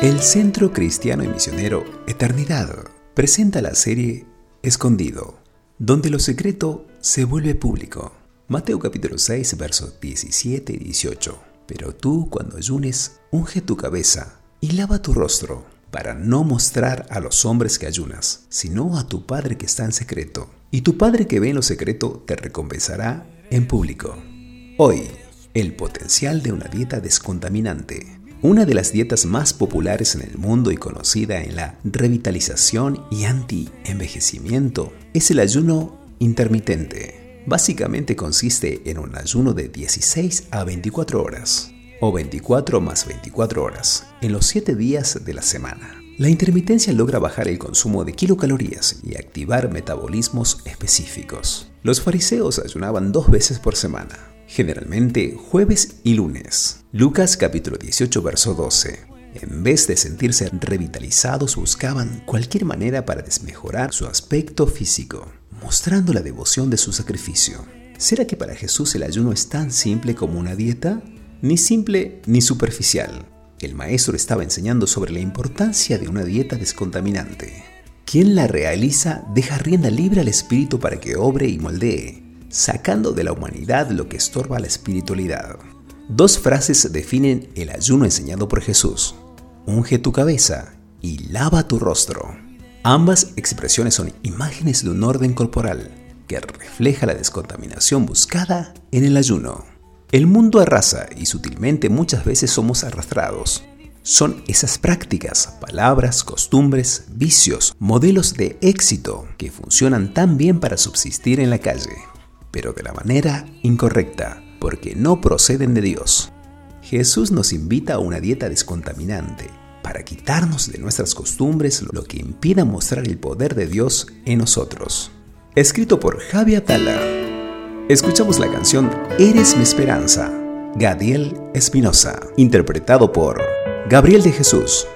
El Centro Cristiano y Misionero Eternidad presenta la serie Escondido, donde lo secreto se vuelve público. Mateo capítulo 6, versos 17 y 18. Pero tú, cuando ayunes, unge tu cabeza y lava tu rostro, para no mostrar a los hombres que ayunas, sino a tu Padre que está en secreto. Y tu Padre que ve en lo secreto te recompensará en público. Hoy, el potencial de una dieta descontaminante. Una de las dietas más populares en el mundo y conocida en la revitalización y anti-envejecimiento es el ayuno intermitente. Básicamente consiste en un ayuno de 16 a 24 horas, o 24 más 24 horas, en los 7 días de la semana. La intermitencia logra bajar el consumo de kilocalorías y activar metabolismos específicos. Los fariseos ayunaban dos veces por semana, generalmente jueves y lunes. Lucas capítulo 18 verso 12. En vez de sentirse revitalizados, buscaban cualquier manera para desmejorar su aspecto físico, mostrando la devoción de su sacrificio. ¿Será que para Jesús el ayuno es tan simple como una dieta? Ni simple ni superficial. El maestro estaba enseñando sobre la importancia de una dieta descontaminante. Quien la realiza deja rienda libre al espíritu para que obre y moldee, sacando de la humanidad lo que estorba la espiritualidad. Dos frases definen el ayuno enseñado por Jesús. Unge tu cabeza y lava tu rostro. Ambas expresiones son imágenes de un orden corporal que refleja la descontaminación buscada en el ayuno. El mundo arrasa y sutilmente muchas veces somos arrastrados. Son esas prácticas, palabras, costumbres, vicios, modelos de éxito que funcionan tan bien para subsistir en la calle pero de la manera incorrecta, porque no proceden de Dios. Jesús nos invita a una dieta descontaminante, para quitarnos de nuestras costumbres lo que impida mostrar el poder de Dios en nosotros. Escrito por Javi Atala. Escuchamos la canción Eres mi esperanza, Gadiel Espinosa, interpretado por Gabriel de Jesús.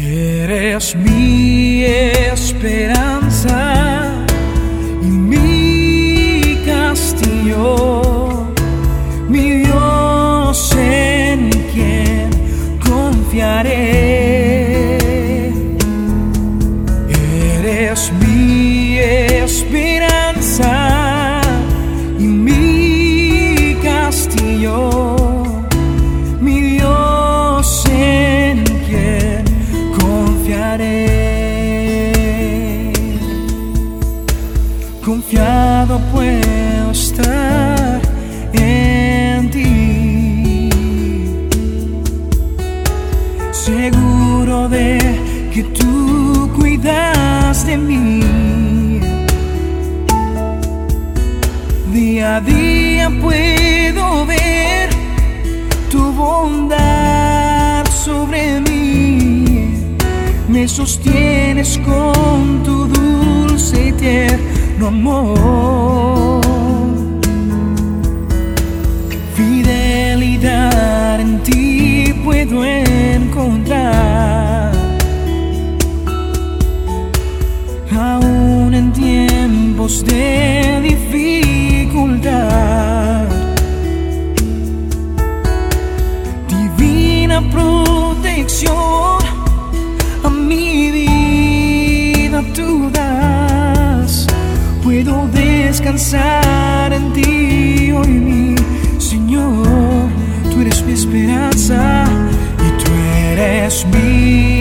Eres mi esperanza y mi castillo, mi Dios en quien confiaré. Día a día puedo ver tu bondad sobre mí, me sostienes con tu dulce y tierno amor. Fidelidad en ti puedo encontrar. Aún en tiempos de Divina protección a mi vida tú puedo descansar en ti hoy mi Señor, tú eres mi esperanza y tú eres mi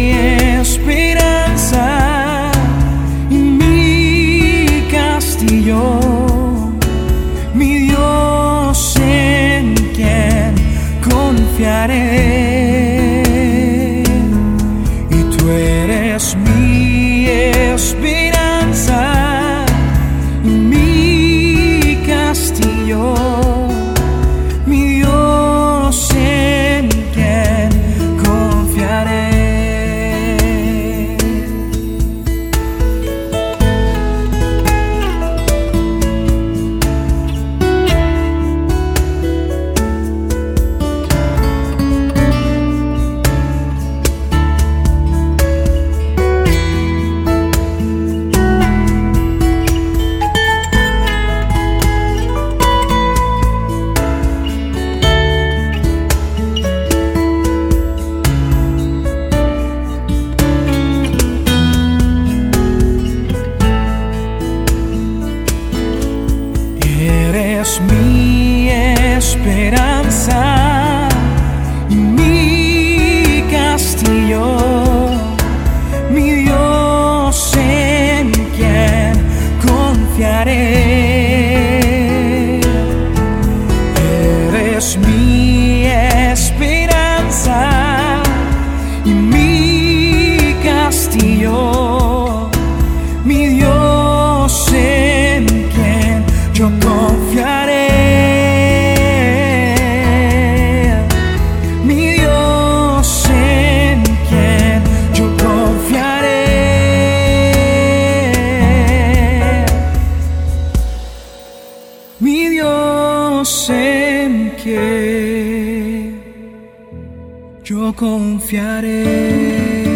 confiaré mi esperanza, mi castillo, mi Dios en quien confiaré. Eres mi esperanza mi castillo, mi Dios en quien yo confiaré. Yo confiaré.